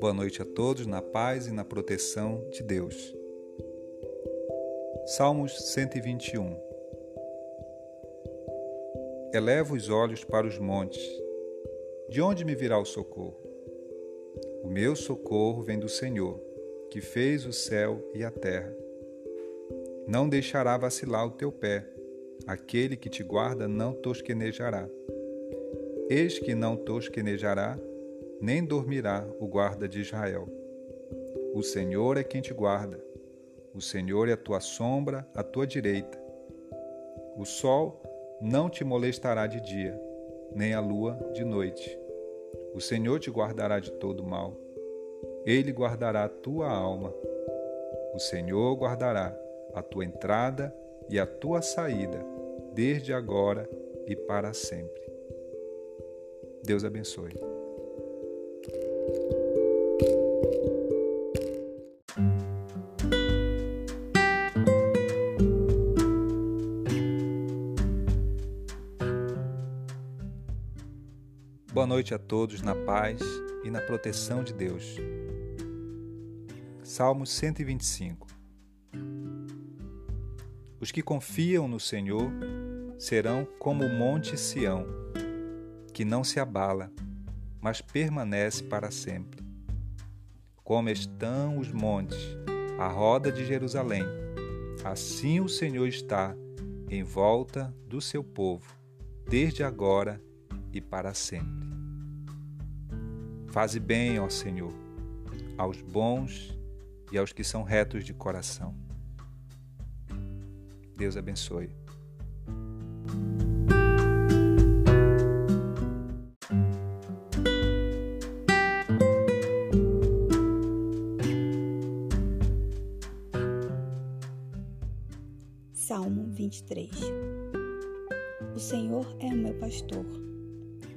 Boa noite a todos na paz e na proteção de Deus. Salmos 121 Eleva os olhos para os montes. De onde me virá o socorro? O meu socorro vem do Senhor, que fez o céu e a terra. Não deixará vacilar o teu pé, aquele que te guarda não tosquenejará. Eis que não tosquenejará, nem dormirá o guarda de Israel. O Senhor é quem te guarda. O Senhor é a tua sombra à tua direita. O sol não te molestará de dia, nem a lua de noite. O Senhor te guardará de todo mal. Ele guardará a tua alma. O Senhor guardará a tua entrada e a tua saída, desde agora e para sempre. Deus abençoe. Boa noite a todos na paz e na proteção de Deus. Salmo 125 Os que confiam no Senhor serão como o monte Sião, que não se abala, mas permanece para sempre. Como estão os montes, à roda de Jerusalém, assim o Senhor está em volta do seu povo, desde agora e para sempre. Faze bem, ó Senhor, aos bons e aos que são retos de coração. Deus abençoe. Salmo 23 O Senhor é o meu pastor,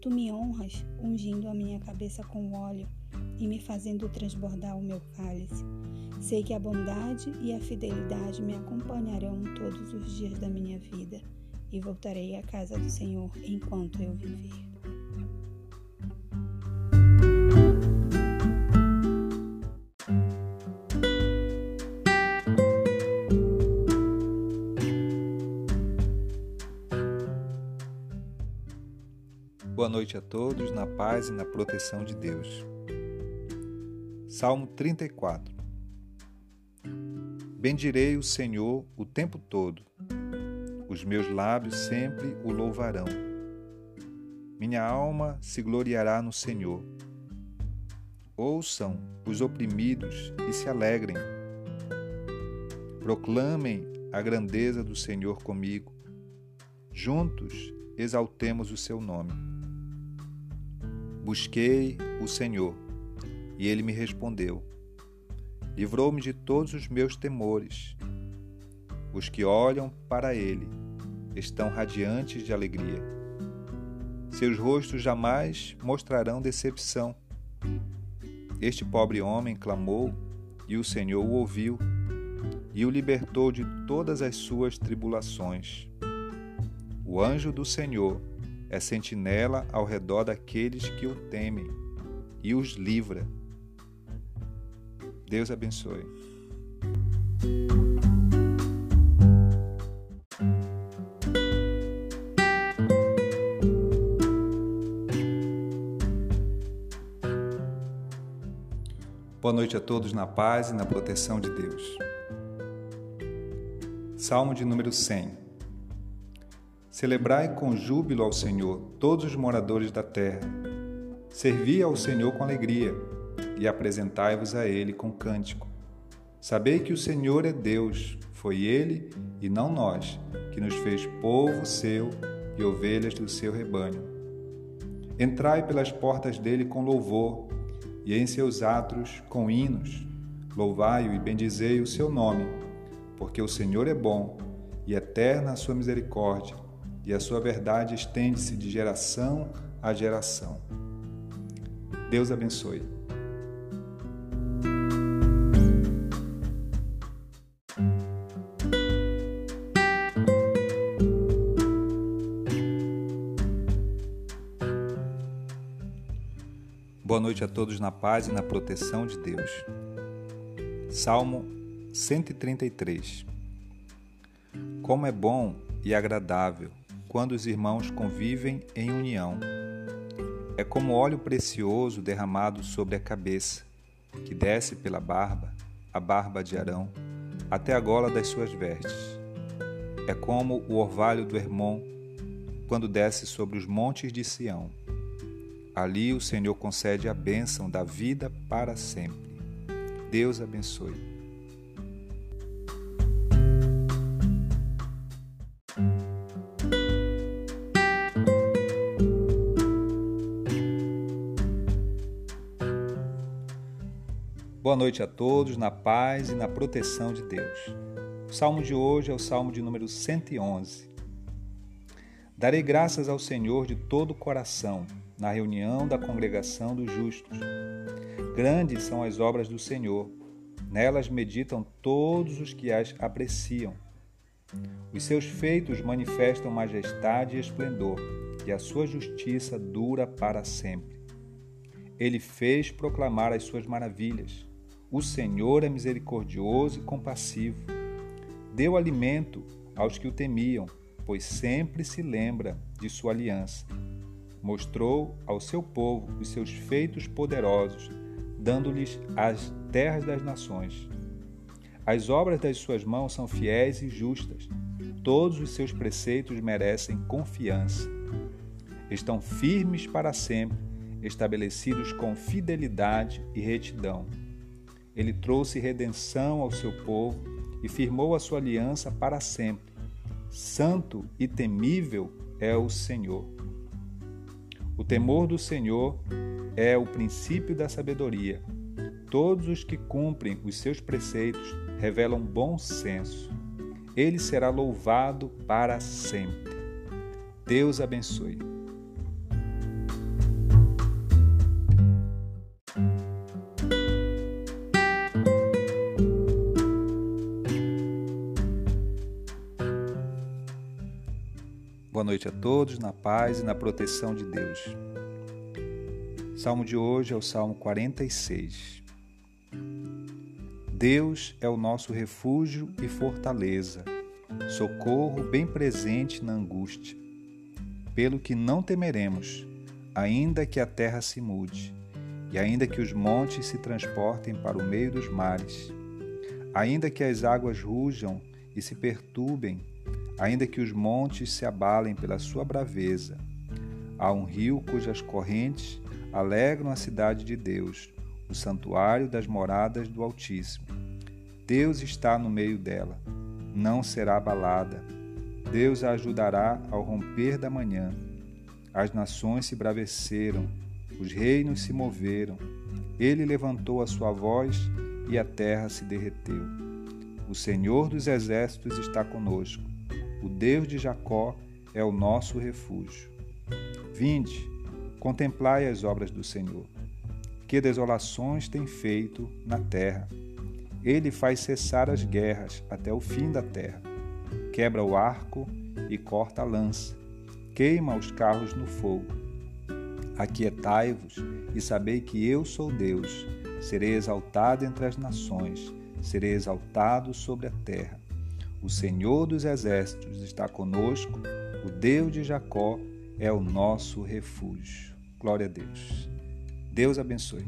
Tu me honras, ungindo a minha cabeça com óleo e me fazendo transbordar o meu cálice. Sei que a bondade e a fidelidade me acompanharão todos os dias da minha vida e voltarei à casa do Senhor enquanto eu viver. Noite a todos, na paz e na proteção de Deus. Salmo 34 Bendirei o Senhor o tempo todo, os meus lábios sempre o louvarão. Minha alma se gloriará no Senhor. Ouçam os oprimidos e se alegrem. Proclamem a grandeza do Senhor comigo. Juntos exaltemos o seu nome. Busquei o Senhor, e ele me respondeu. Livrou-me de todos os meus temores. Os que olham para ele estão radiantes de alegria. Seus rostos jamais mostrarão decepção. Este pobre homem clamou, e o Senhor o ouviu e o libertou de todas as suas tribulações. O anjo do Senhor é sentinela ao redor daqueles que o temem e os livra. Deus abençoe. Boa noite a todos na paz e na proteção de Deus. Salmo de número 100. Celebrai com júbilo ao Senhor todos os moradores da terra. Servi ao Senhor com alegria e apresentai-vos a Ele com cântico. Sabei que o Senhor é Deus, foi Ele e não nós, que nos fez povo seu e ovelhas do seu rebanho. Entrai pelas portas dele com louvor, e em seus atos com hinos. Louvai-o e bendizei o seu nome, porque o Senhor é bom e eterna a sua misericórdia, e a sua verdade estende-se de geração a geração. Deus abençoe. Boa noite a todos na paz e na proteção de Deus. Salmo 133 Como é bom e agradável quando os irmãos convivem em união. É como óleo precioso derramado sobre a cabeça, que desce pela barba, a barba de Arão, até a gola das suas vestes. É como o orvalho do Hermon, quando desce sobre os montes de Sião Ali o Senhor concede a bênção da vida para sempre. Deus abençoe. Boa noite a todos, na paz e na proteção de Deus. O salmo de hoje é o salmo de número 111. Darei graças ao Senhor de todo o coração na reunião da congregação dos justos. Grandes são as obras do Senhor, nelas meditam todos os que as apreciam. Os seus feitos manifestam majestade e esplendor, e a sua justiça dura para sempre. Ele fez proclamar as suas maravilhas. O Senhor é misericordioso e compassivo. Deu alimento aos que o temiam, pois sempre se lembra de sua aliança mostrou ao seu povo os seus feitos poderosos, dando-lhes as terras das nações. As obras das suas mãos são fiéis e justas. Todos os seus preceitos merecem confiança. Estão firmes para sempre, estabelecidos com fidelidade e retidão. Ele trouxe redenção ao seu povo e firmou a sua aliança para sempre. Santo e temível é o Senhor. O temor do Senhor é o princípio da sabedoria. Todos os que cumprem os seus preceitos revelam bom senso. Ele será louvado para sempre. Deus abençoe. Boa noite a todos, na paz e na proteção de Deus. Salmo de hoje é o Salmo 46. Deus é o nosso refúgio e fortaleza, socorro bem presente na angústia. Pelo que não temeremos, ainda que a terra se mude, e ainda que os montes se transportem para o meio dos mares, ainda que as águas rujam e se perturbem ainda que os montes se abalem pela sua braveza. Há um rio cujas correntes alegram a cidade de Deus, o santuário das moradas do Altíssimo. Deus está no meio dela, não será abalada. Deus a ajudará ao romper da manhã. As nações se braveceram, os reinos se moveram. Ele levantou a sua voz e a terra se derreteu. O Senhor dos exércitos está conosco. O Deus de Jacó é o nosso refúgio. Vinde, contemplai as obras do Senhor. Que desolações tem feito na terra. Ele faz cessar as guerras até o fim da terra. Quebra o arco e corta a lança. Queima os carros no fogo. Aquietai-vos e sabei que eu sou Deus. Serei exaltado entre as nações, serei exaltado sobre a terra. O Senhor dos Exércitos está conosco, o Deus de Jacó é o nosso refúgio. Glória a Deus. Deus abençoe.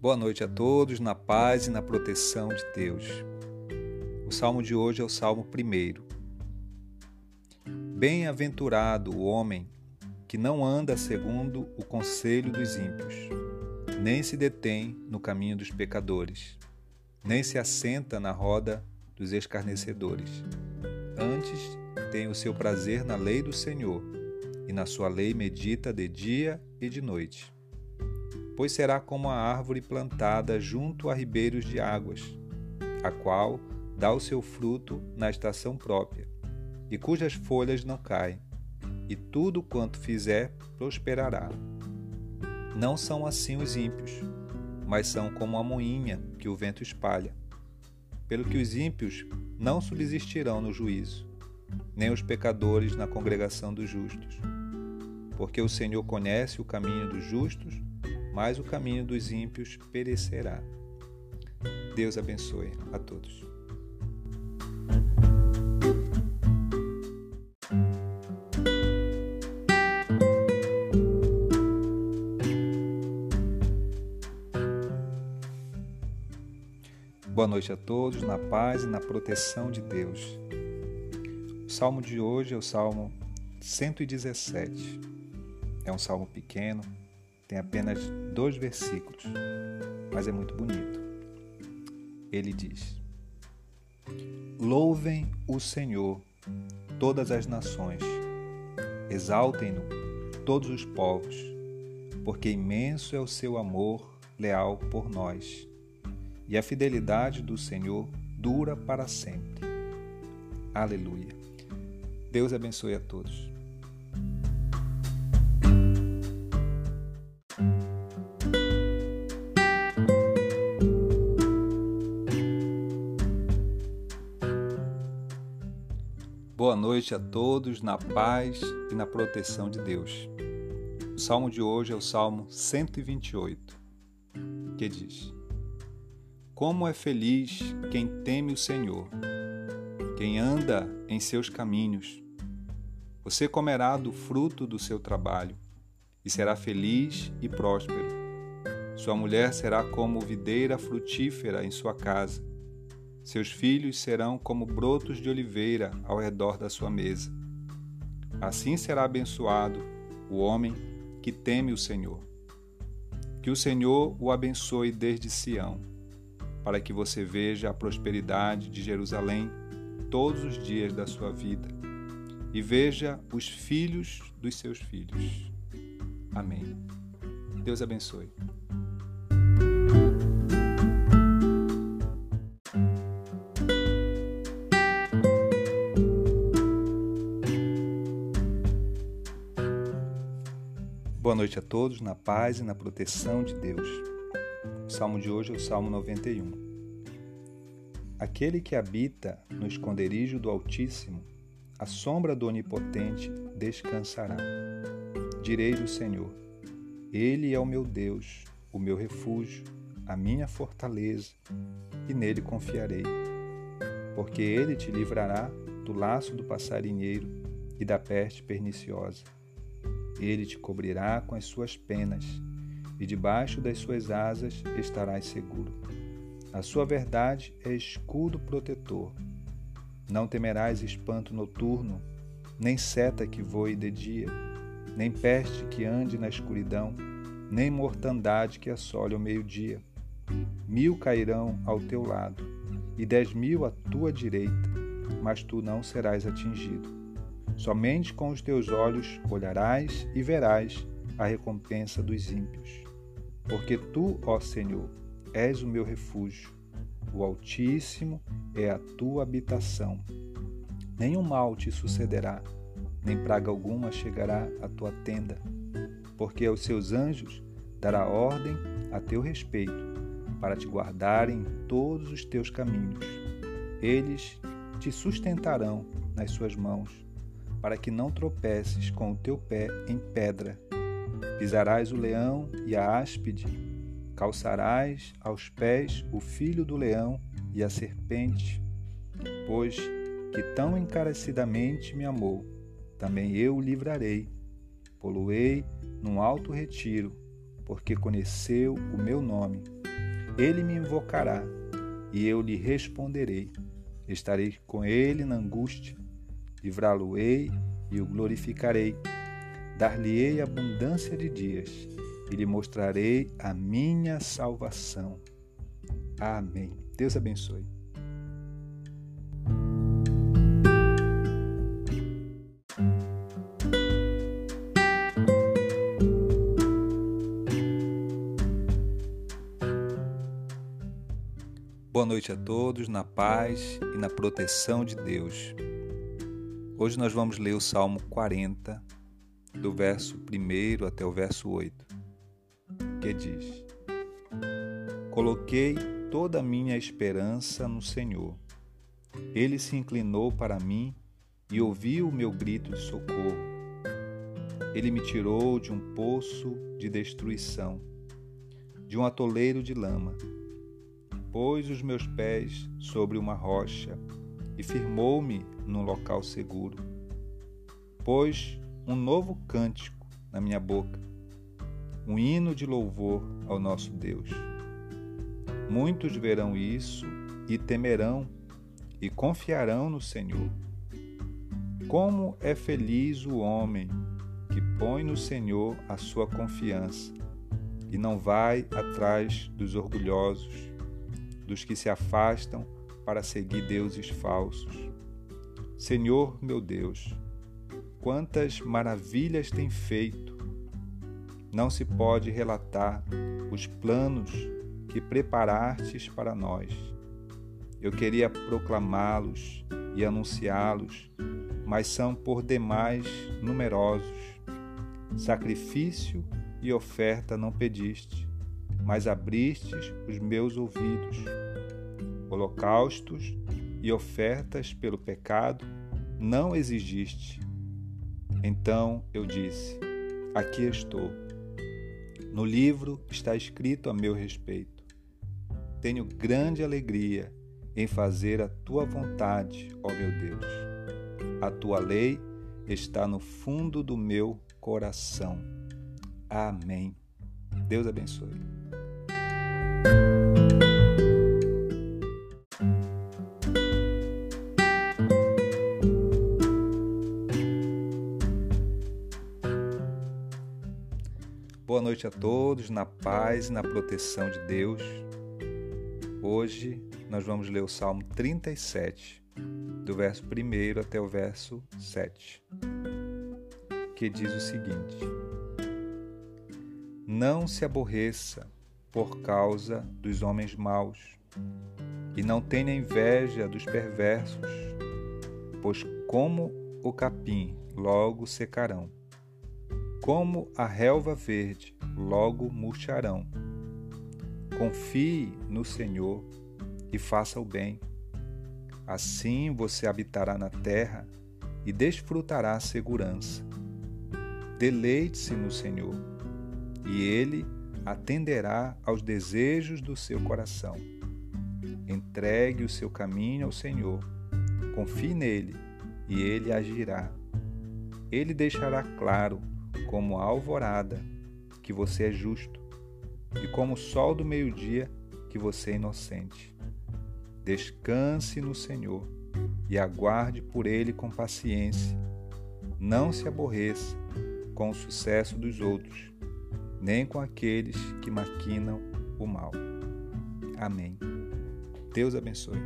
Boa noite a todos, na paz e na proteção de Deus. O salmo de hoje é o salmo primeiro. Bem-aventurado o homem que não anda segundo o conselho dos ímpios, nem se detém no caminho dos pecadores, nem se assenta na roda dos escarnecedores. Antes tem o seu prazer na lei do Senhor, e na sua lei medita de dia e de noite. Pois será como a árvore plantada junto a ribeiros de águas, a qual dá o seu fruto na estação própria, e cujas folhas não caem, e tudo quanto fizer prosperará. Não são assim os ímpios, mas são como a moinha que o vento espalha. Pelo que os ímpios não subsistirão no juízo, nem os pecadores na congregação dos justos. Porque o Senhor conhece o caminho dos justos, mas o caminho dos ímpios perecerá. Deus abençoe a todos. Noite a todos, na paz e na proteção de Deus. O salmo de hoje é o salmo 117. É um salmo pequeno, tem apenas dois versículos, mas é muito bonito. Ele diz: Louvem o Senhor, todas as nações, exaltem-no, todos os povos, porque imenso é o seu amor leal por nós e a fidelidade do Senhor dura para sempre. Aleluia. Deus abençoe a todos. Boa noite a todos na paz e na proteção de Deus. O salmo de hoje é o Salmo 128, que diz: como é feliz quem teme o Senhor, quem anda em seus caminhos. Você comerá do fruto do seu trabalho e será feliz e próspero. Sua mulher será como videira frutífera em sua casa. Seus filhos serão como brotos de oliveira ao redor da sua mesa. Assim será abençoado o homem que teme o Senhor. Que o Senhor o abençoe desde Sião para que você veja a prosperidade de Jerusalém todos os dias da sua vida e veja os filhos dos seus filhos. Amém. Deus abençoe. Boa noite a todos, na paz e na proteção de Deus. Salmo de hoje é o Salmo 91. Aquele que habita no esconderijo do Altíssimo, a sombra do Onipotente descansará. Direi do Senhor: Ele é o meu Deus, o meu refúgio, a minha fortaleza, e nele confiarei. Porque ele te livrará do laço do passarinheiro e da peste perniciosa. Ele te cobrirá com as suas penas e debaixo das suas asas estarás seguro. A sua verdade é escudo protetor. Não temerás espanto noturno, nem seta que voe de dia, nem peste que ande na escuridão, nem mortandade que assole ao meio-dia. Mil cairão ao teu lado, e dez mil à tua direita, mas tu não serás atingido. Somente com os teus olhos olharás e verás a recompensa dos ímpios. Porque tu, ó Senhor, és o meu refúgio, o Altíssimo é a tua habitação. Nenhum mal te sucederá, nem praga alguma chegará à tua tenda, porque aos seus anjos dará ordem a teu respeito, para te guardarem em todos os teus caminhos. Eles te sustentarão nas suas mãos, para que não tropeces com o teu pé em pedra. Pisarás o leão e a áspide, calçarás aos pés o filho do leão e a serpente, pois que tão encarecidamente me amou, também eu o livrarei. Poluei num alto retiro, porque conheceu o meu nome. Ele me invocará e eu lhe responderei. Estarei com ele na angústia, livrá-lo-ei e o glorificarei Dar-lhe-ei abundância de dias e lhe mostrarei a minha salvação. Amém. Deus abençoe. Boa noite a todos, na paz e na proteção de Deus. Hoje nós vamos ler o Salmo 40, do verso 1 até o verso 8, que diz: Coloquei toda a minha esperança no Senhor. Ele se inclinou para mim e ouviu o meu grito de socorro. Ele me tirou de um poço de destruição, de um atoleiro de lama pôs os meus pés sobre uma rocha e firmou-me num local seguro. Pôs um novo cântico na minha boca, um hino de louvor ao nosso Deus. Muitos verão isso e temerão e confiarão no Senhor. Como é feliz o homem que põe no Senhor a sua confiança e não vai atrás dos orgulhosos dos que se afastam para seguir deuses falsos. Senhor meu Deus, quantas maravilhas tem feito! Não se pode relatar os planos que preparastes para nós. Eu queria proclamá-los e anunciá-los, mas são por demais numerosos. Sacrifício e oferta não pediste mas abristes os meus ouvidos. Holocaustos e ofertas pelo pecado não exigiste. Então eu disse: Aqui estou. No livro está escrito a meu respeito. Tenho grande alegria em fazer a tua vontade, ó meu Deus. A tua lei está no fundo do meu coração. Amém. Deus abençoe. Noite a todos, na paz e na proteção de Deus. Hoje nós vamos ler o Salmo 37, do verso 1 até o verso 7, que diz o seguinte: Não se aborreça por causa dos homens maus, e não tenha inveja dos perversos, pois como o capim logo secarão, como a relva verde logo murcharão. Confie no Senhor e faça o bem. Assim você habitará na terra e desfrutará a segurança. Deleite-se no Senhor, e Ele atenderá aos desejos do seu coração. Entregue o seu caminho ao Senhor, confie nele e ele agirá. Ele deixará claro, como a alvorada, que você é justo, e como o sol do meio-dia, que você é inocente. Descanse no Senhor e aguarde por ele com paciência. Não se aborreça com o sucesso dos outros nem com aqueles que maquinam o mal. Amém. Deus abençoe.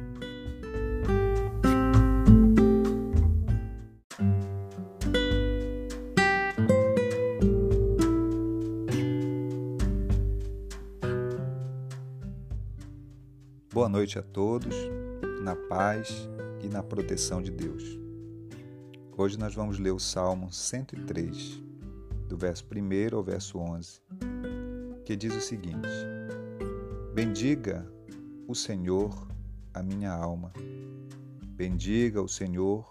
Noite a todos, na paz e na proteção de Deus. Hoje nós vamos ler o Salmo 103 do verso 1 ao verso 11, que diz o seguinte: Bendiga o Senhor a minha alma, bendiga o Senhor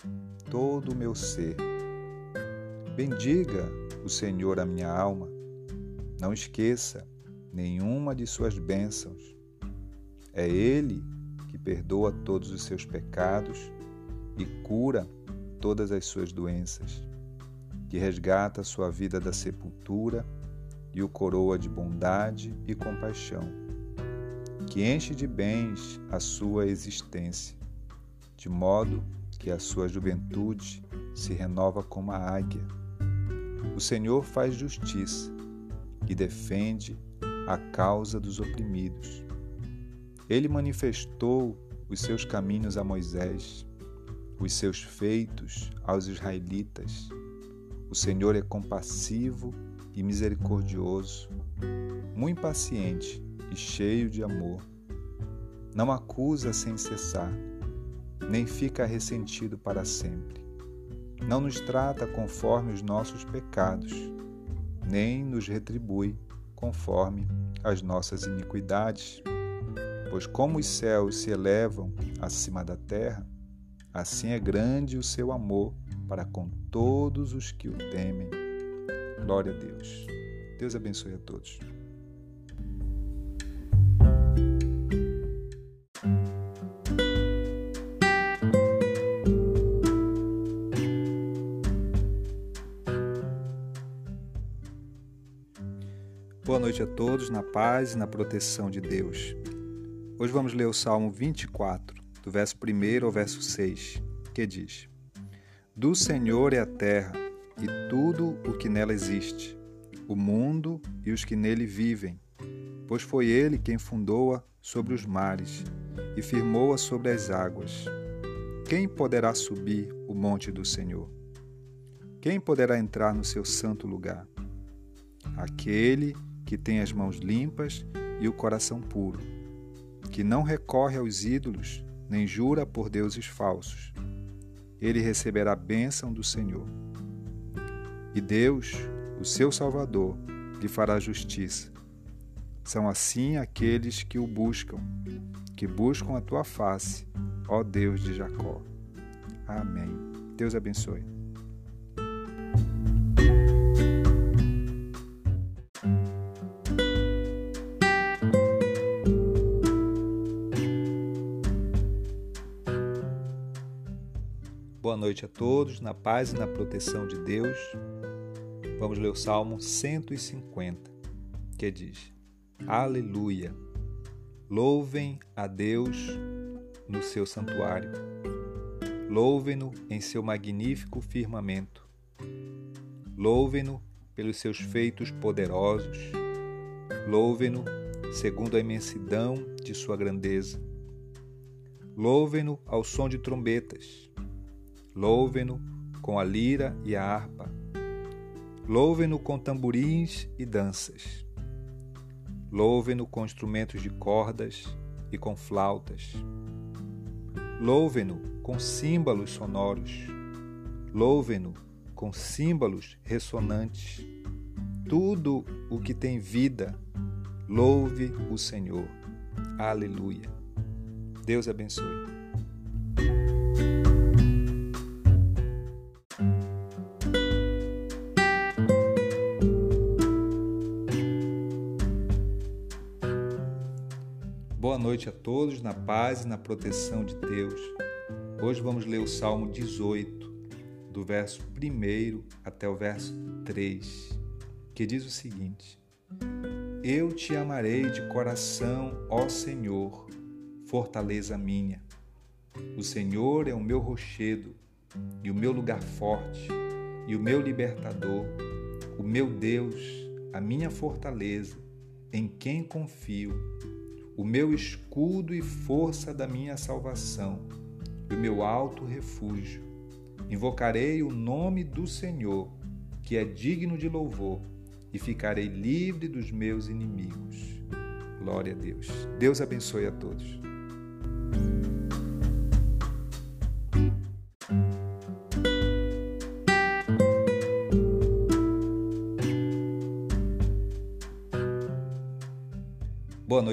todo o meu ser. Bendiga o Senhor a minha alma, não esqueça nenhuma de suas bênçãos. É Ele que perdoa todos os seus pecados e cura todas as suas doenças que resgata sua vida da sepultura e o coroa de bondade e compaixão, que enche de bens a sua existência, de modo que a sua juventude se renova como a águia. O Senhor faz justiça e defende a causa dos oprimidos. Ele manifestou os seus caminhos a Moisés, os seus feitos aos israelitas. O Senhor é compassivo e misericordioso, muito paciente e cheio de amor. Não acusa sem cessar, nem fica ressentido para sempre. Não nos trata conforme os nossos pecados, nem nos retribui conforme as nossas iniquidades. Pois como os céus se elevam acima da terra, assim é grande o seu amor para com todos os que o temem. Glória a Deus. Deus abençoe a todos. Boa noite a todos, na paz e na proteção de Deus. Hoje vamos ler o Salmo 24, do verso 1 ao verso 6, que diz: Do Senhor é a terra e tudo o que nela existe, o mundo e os que nele vivem, pois foi ele quem fundou-a sobre os mares e firmou-a sobre as águas. Quem poderá subir o monte do Senhor? Quem poderá entrar no seu santo lugar? Aquele que tem as mãos limpas e o coração puro, que não recorre aos ídolos, nem jura por deuses falsos. Ele receberá a bênção do Senhor. E Deus, o seu Salvador, lhe fará justiça. São assim aqueles que o buscam, que buscam a tua face, ó Deus de Jacó. Amém. Deus abençoe. Noite a todos, na paz e na proteção de Deus. Vamos ler o Salmo 150, que diz: Aleluia! Louvem a Deus no seu santuário. Louvem-no em seu magnífico firmamento. Louvem-no pelos seus feitos poderosos. Louvem-no segundo a imensidão de sua grandeza. Louvem-no ao som de trombetas Louvem-no com a lira e a harpa. Louvem-no com tamborins e danças. Louvem-no com instrumentos de cordas e com flautas. Louvem-no com símbolos sonoros. Louvem-no com símbolos ressonantes. Tudo o que tem vida, louve o Senhor. Aleluia. Deus abençoe. Noite a todos, na paz e na proteção de Deus. Hoje vamos ler o Salmo 18, do verso 1 até o verso 3, que diz o seguinte: Eu te amarei de coração, ó Senhor, fortaleza minha. O Senhor é o meu rochedo e o meu lugar forte e o meu libertador, o meu Deus, a minha fortaleza, em quem confio o meu escudo e força da minha salvação, e o meu alto refúgio. Invocarei o nome do Senhor, que é digno de louvor, e ficarei livre dos meus inimigos. Glória a Deus. Deus abençoe a todos.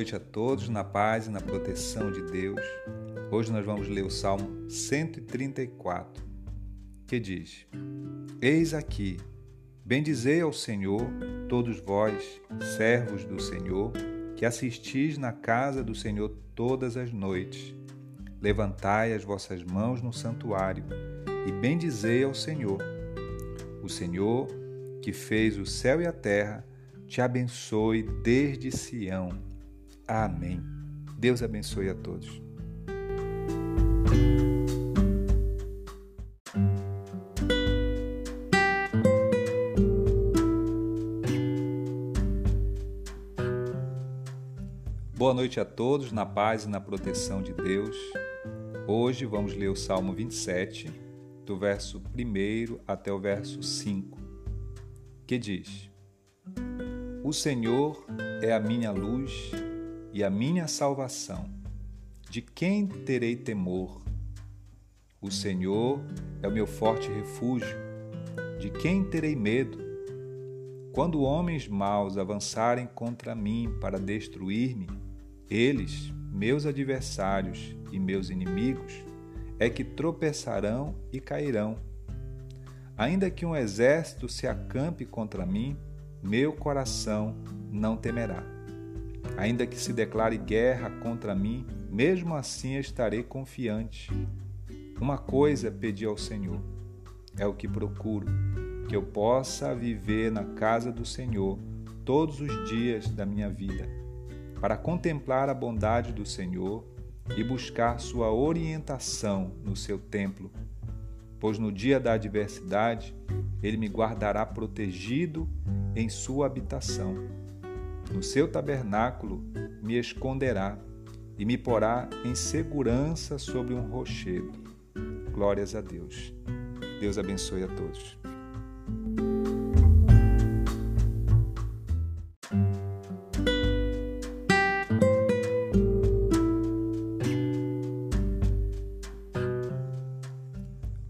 Noite a todos, na paz e na proteção de Deus. Hoje nós vamos ler o Salmo 134, que diz: Eis aqui, bendizei ao Senhor, todos vós, servos do Senhor, que assistis na casa do Senhor todas as noites. Levantai as vossas mãos no santuário e bendizei ao Senhor. O Senhor, que fez o céu e a terra, te abençoe desde Sião Amém. Deus abençoe a todos. Boa noite a todos, na paz e na proteção de Deus. Hoje vamos ler o Salmo 27, do verso 1 até o verso 5, que diz: O Senhor é a minha luz e a minha salvação. De quem terei temor? O Senhor é o meu forte refúgio. De quem terei medo? Quando homens maus avançarem contra mim para destruir-me, eles, meus adversários e meus inimigos, é que tropeçarão e cairão. Ainda que um exército se acampe contra mim, meu coração não temerá. Ainda que se declare guerra contra mim, mesmo assim estarei confiante. Uma coisa pedi ao Senhor, é o que procuro que eu possa viver na casa do Senhor todos os dias da minha vida, para contemplar a bondade do Senhor e buscar sua orientação no seu templo. Pois no dia da adversidade, ele me guardará protegido em sua habitação. No seu tabernáculo me esconderá e me porá em segurança sobre um rochedo. Glórias a Deus. Deus abençoe a todos.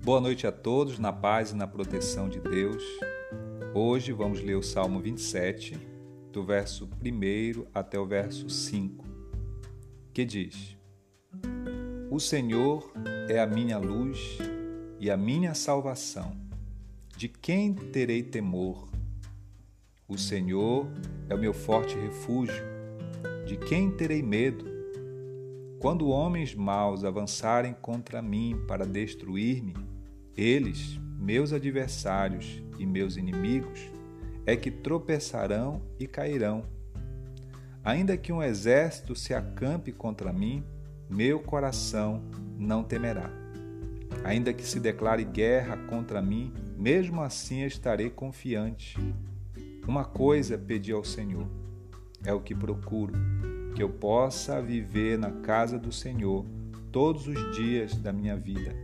Boa noite a todos, na paz e na proteção de Deus. Hoje vamos ler o Salmo 27, do verso 1 até o verso 5, que diz: O Senhor é a minha luz e a minha salvação. De quem terei temor? O Senhor é o meu forte refúgio. De quem terei medo? Quando homens maus avançarem contra mim para destruir-me, eles, meus adversários e meus inimigos, é que tropeçarão e cairão. Ainda que um exército se acampe contra mim, meu coração não temerá. Ainda que se declare guerra contra mim, mesmo assim estarei confiante. Uma coisa pedi ao Senhor, é o que procuro, que eu possa viver na casa do Senhor todos os dias da minha vida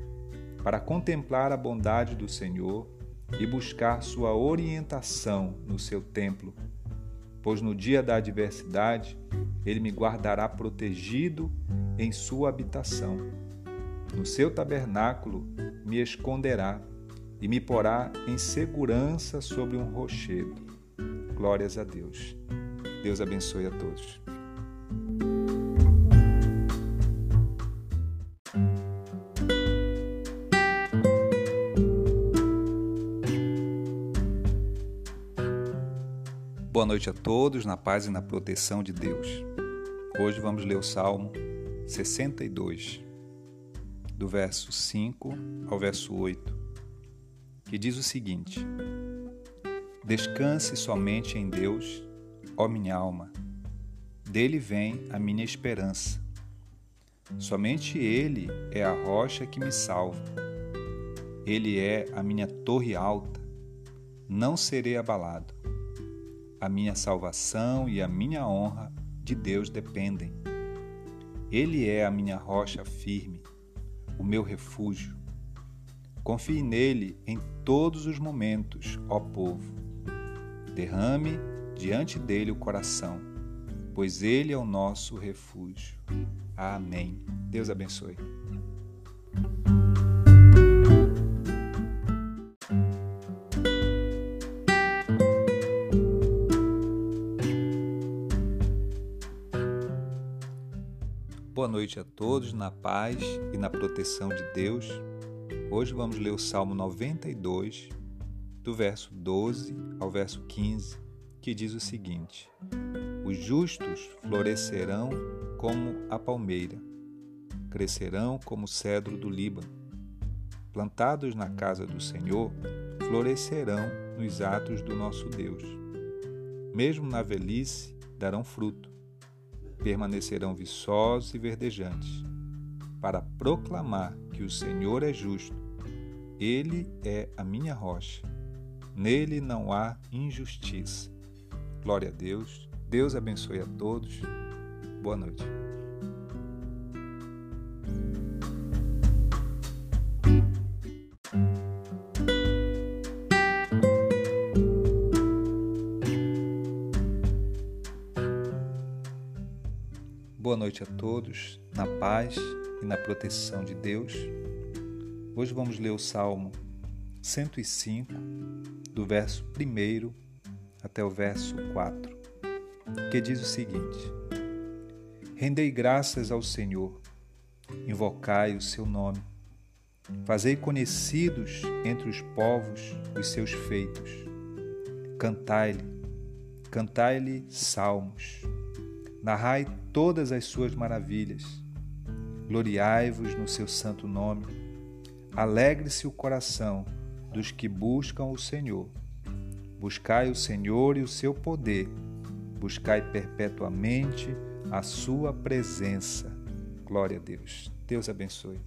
para contemplar a bondade do Senhor e buscar sua orientação no seu templo. Pois no dia da adversidade, ele me guardará protegido em sua habitação. No seu tabernáculo me esconderá e me porá em segurança sobre um rochedo. Glórias a Deus. Deus abençoe a todos. Noite a todos, na paz e na proteção de Deus. Hoje vamos ler o Salmo 62, do verso 5 ao verso 8, que diz o seguinte: Descanse somente em Deus, ó minha alma, dele vem a minha esperança. Somente Ele é a rocha que me salva. Ele é a minha torre alta, não serei abalado. A minha salvação e a minha honra de Deus dependem. Ele é a minha rocha firme, o meu refúgio. Confie nele em todos os momentos, ó povo. Derrame diante dele o coração, pois ele é o nosso refúgio. Amém. Deus abençoe. Noite a todos, na paz e na proteção de Deus. Hoje vamos ler o Salmo 92, do verso 12 ao verso 15, que diz o seguinte: Os justos florescerão como a palmeira, crescerão como o cedro do Líbano. Plantados na casa do Senhor, florescerão nos atos do nosso Deus. Mesmo na velhice, darão fruto permanecerão viçosos e verdejantes, para proclamar que o Senhor é justo. Ele é a minha rocha. Nele não há injustiça. Glória a Deus. Deus abençoe a todos. Boa noite. Boa noite a todos, na paz e na proteção de Deus. Hoje vamos ler o Salmo 105, do verso 1 até o verso 4, que diz o seguinte: Rendei graças ao Senhor, invocai o seu nome, fazei conhecidos entre os povos os seus feitos, cantai-lhe, cantai-lhe salmos Narrai todas as suas maravilhas. Gloriai-vos no seu santo nome. Alegre-se o coração dos que buscam o Senhor. Buscai o Senhor e o seu poder. Buscai perpetuamente a sua presença. Glória a Deus. Deus abençoe.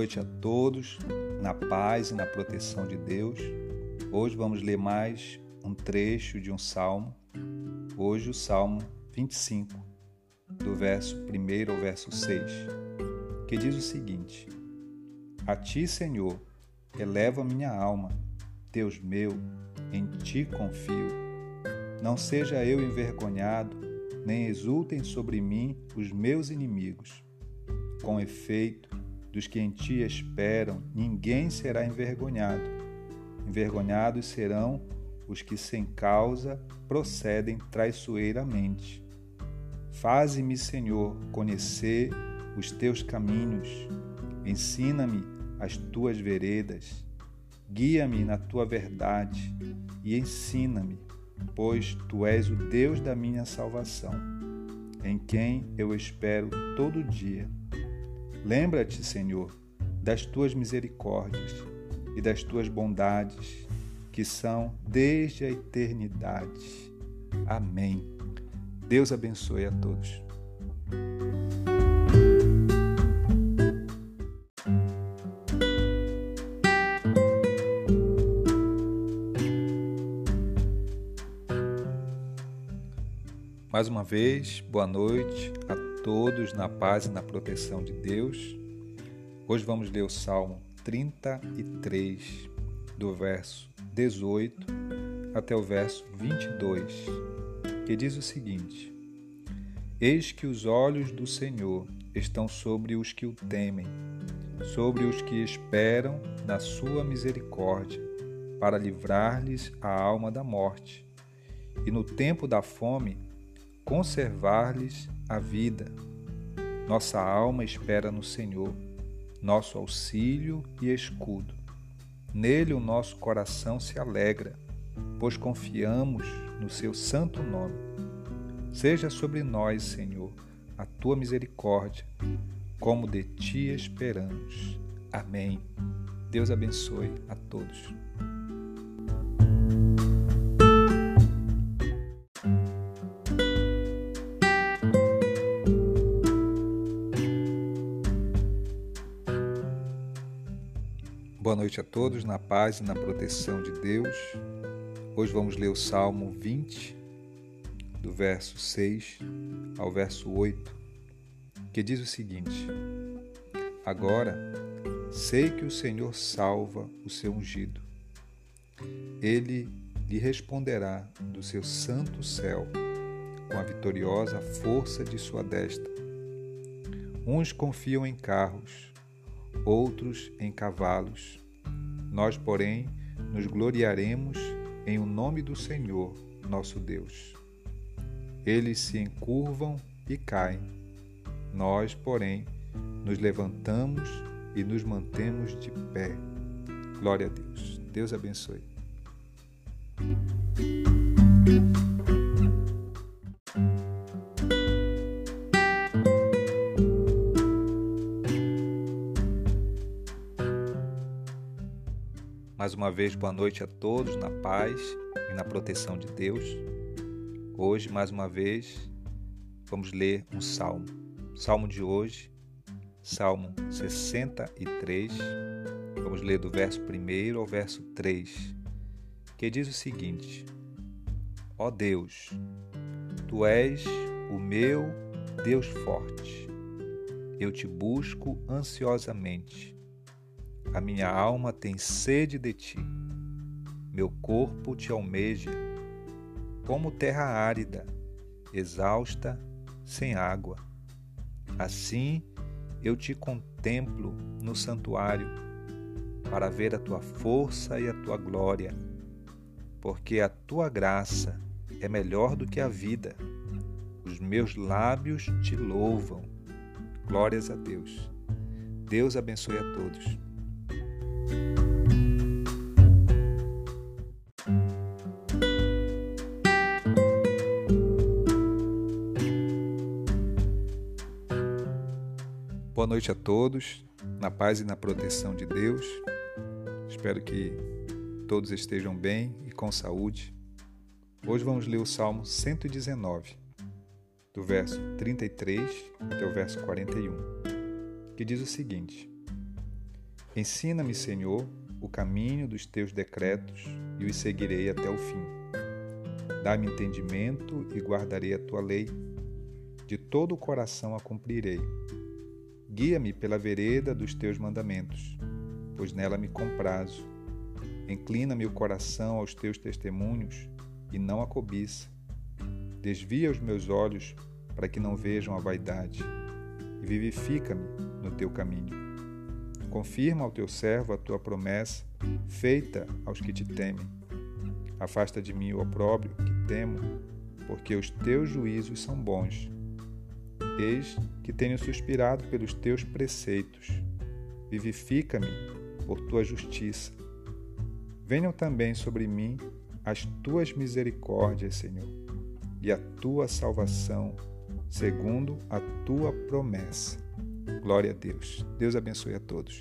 Noite a todos, na paz e na proteção de Deus. Hoje vamos ler mais um trecho de um salmo. Hoje, o salmo 25, do verso 1 ao verso 6, que diz o seguinte: A ti, Senhor, eleva minha alma, Deus meu, em ti confio. Não seja eu envergonhado, nem exultem sobre mim os meus inimigos. Com efeito, dos que em ti esperam, ninguém será envergonhado. Envergonhados serão os que sem causa procedem traiçoeiramente. Faze-me, Senhor, conhecer os teus caminhos. Ensina-me as tuas veredas. Guia-me na tua verdade e ensina-me, pois tu és o Deus da minha salvação, em quem eu espero todo dia. Lembra-te, Senhor, das tuas misericórdias e das tuas bondades, que são desde a eternidade. Amém. Deus abençoe a todos. Mais uma vez, boa noite a todos na paz e na proteção de Deus. Hoje vamos ler o Salmo 33, do verso 18 até o verso 22, que diz o seguinte: Eis que os olhos do Senhor estão sobre os que o temem, sobre os que esperam na sua misericórdia, para livrar-lhes a alma da morte, e no tempo da fome conservar-lhes a vida. Nossa alma espera no Senhor, nosso auxílio e escudo. Nele o nosso coração se alegra, pois confiamos no seu santo nome. Seja sobre nós, Senhor, a tua misericórdia, como de ti esperamos. Amém. Deus abençoe a todos. Noite a todos, na paz e na proteção de Deus. Hoje vamos ler o Salmo 20, do verso 6 ao verso 8, que diz o seguinte: Agora sei que o Senhor salva o seu ungido. Ele lhe responderá do seu santo céu com a vitoriosa força de sua destra. Uns confiam em carros, outros em cavalos nós, porém, nos gloriaremos em o nome do Senhor, nosso Deus. Eles se encurvam e caem. Nós, porém, nos levantamos e nos mantemos de pé. Glória a Deus. Deus abençoe. Uma vez, boa noite a todos, na paz e na proteção de Deus. Hoje, mais uma vez, vamos ler um salmo. Salmo de hoje Salmo 63. Vamos ler do verso 1 ao verso 3, que diz o seguinte: Ó Deus, tu és o meu Deus forte. Eu te busco ansiosamente. A minha alma tem sede de ti. Meu corpo te almeja, como terra árida, exausta, sem água. Assim eu te contemplo no santuário, para ver a tua força e a tua glória, porque a tua graça é melhor do que a vida. Os meus lábios te louvam. Glórias a Deus. Deus abençoe a todos. Noite a todos, na paz e na proteção de Deus. Espero que todos estejam bem e com saúde. Hoje vamos ler o Salmo 119, do verso 33 até o verso 41, que diz o seguinte: Ensina-me, Senhor, o caminho dos teus decretos e os seguirei até o fim. Dá-me entendimento e guardarei a tua lei. De todo o coração a cumprirei Guia-me pela vereda dos teus mandamentos, pois nela me comprazo. Inclina-me o coração aos teus testemunhos e não a cobiça. Desvia os meus olhos para que não vejam a vaidade e vivifica-me no teu caminho. Confirma ao teu servo a tua promessa, feita aos que te temem. Afasta de mim o opróbrio que temo, porque os teus juízos são bons Eis que tenho suspirado pelos teus preceitos. Vivifica-me por tua justiça. Venham também sobre mim as tuas misericórdias, Senhor, e a tua salvação, segundo a tua promessa. Glória a Deus. Deus abençoe a todos.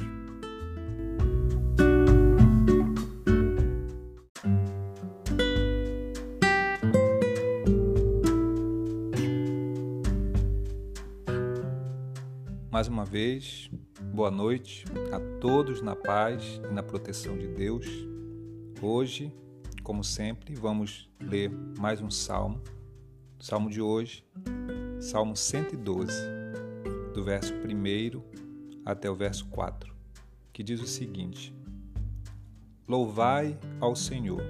Vez, boa noite a todos na paz e na proteção de Deus. Hoje, como sempre, vamos ler mais um salmo. O salmo de hoje, Salmo 112, do verso 1 até o verso 4, que diz o seguinte: Louvai ao Senhor.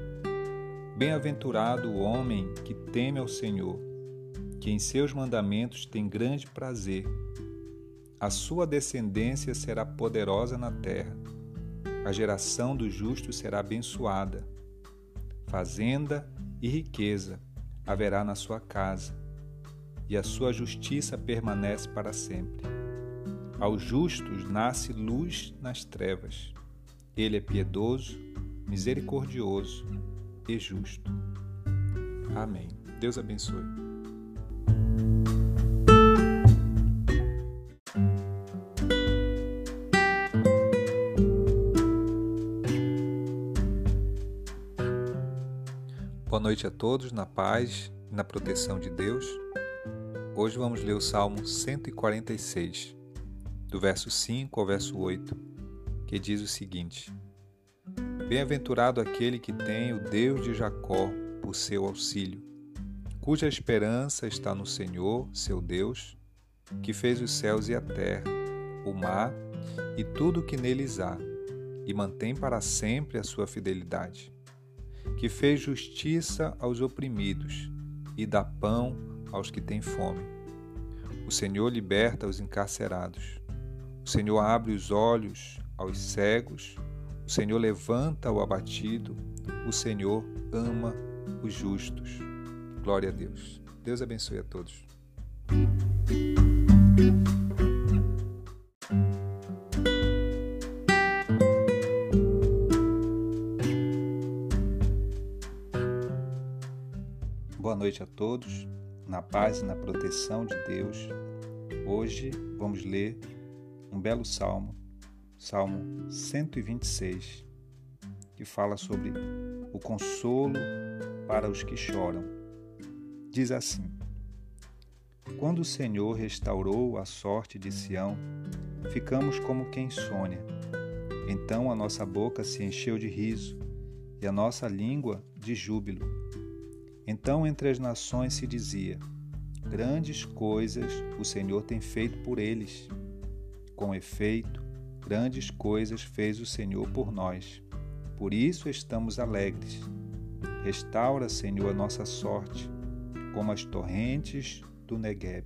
Bem-aventurado o homem que teme ao Senhor, que em seus mandamentos tem grande prazer a sua descendência será poderosa na terra. A geração dos justos será abençoada. Fazenda e riqueza haverá na sua casa, e a sua justiça permanece para sempre. Aos justos nasce luz nas trevas. Ele é piedoso, misericordioso e justo. Amém. Deus abençoe. Noite a todos, na paz e na proteção de Deus. Hoje vamos ler o Salmo 146, do verso 5 ao verso 8, que diz o seguinte: Bem-aventurado aquele que tem o Deus de Jacó por seu auxílio, cuja esperança está no Senhor, seu Deus, que fez os céus e a terra, o mar e tudo o que neles há, e mantém para sempre a sua fidelidade que fez justiça aos oprimidos e dá pão aos que têm fome. O Senhor liberta os encarcerados. O Senhor abre os olhos aos cegos. O Senhor levanta o abatido. O Senhor ama os justos. Glória a Deus. Deus abençoe a todos. Noite a todos, na paz e na proteção de Deus. Hoje vamos ler um belo salmo, Salmo 126, que fala sobre o consolo para os que choram. Diz assim: Quando o Senhor restaurou a sorte de Sião, ficamos como quem sonha. Então a nossa boca se encheu de riso e a nossa língua de júbilo. Então entre as nações se dizia: Grandes coisas o Senhor tem feito por eles. Com efeito, grandes coisas fez o Senhor por nós. Por isso estamos alegres. Restaura, Senhor, a nossa sorte, como as torrentes do Negueb.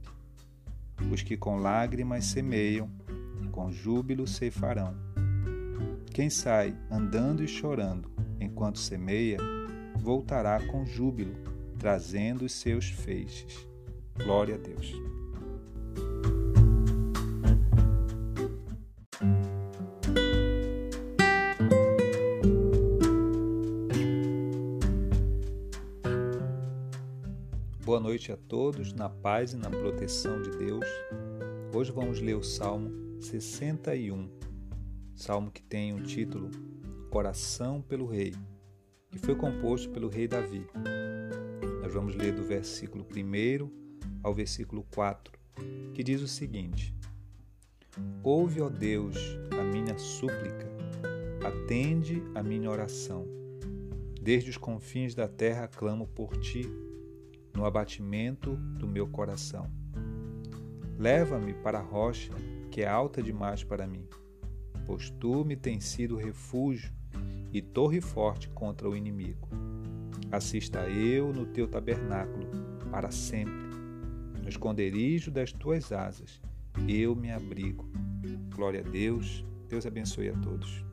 Os que com lágrimas semeiam, com júbilo ceifarão. Quem sai andando e chorando enquanto semeia, voltará com júbilo, trazendo os seus feixes. Glória a Deus. Boa noite a todos, na paz e na proteção de Deus. Hoje vamos ler o Salmo 61, salmo que tem o título Coração pelo Rei, que foi composto pelo rei Davi. Vamos ler do versículo 1 ao versículo 4, que diz o seguinte: Ouve, ó Deus, a minha súplica, atende a minha oração. Desde os confins da terra clamo por ti no abatimento do meu coração. Leva-me para a rocha que é alta demais para mim, pois tu me tens sido refúgio e torre forte contra o inimigo. Assista eu no teu tabernáculo para sempre. No esconderijo das tuas asas eu me abrigo. Glória a Deus. Deus abençoe a todos.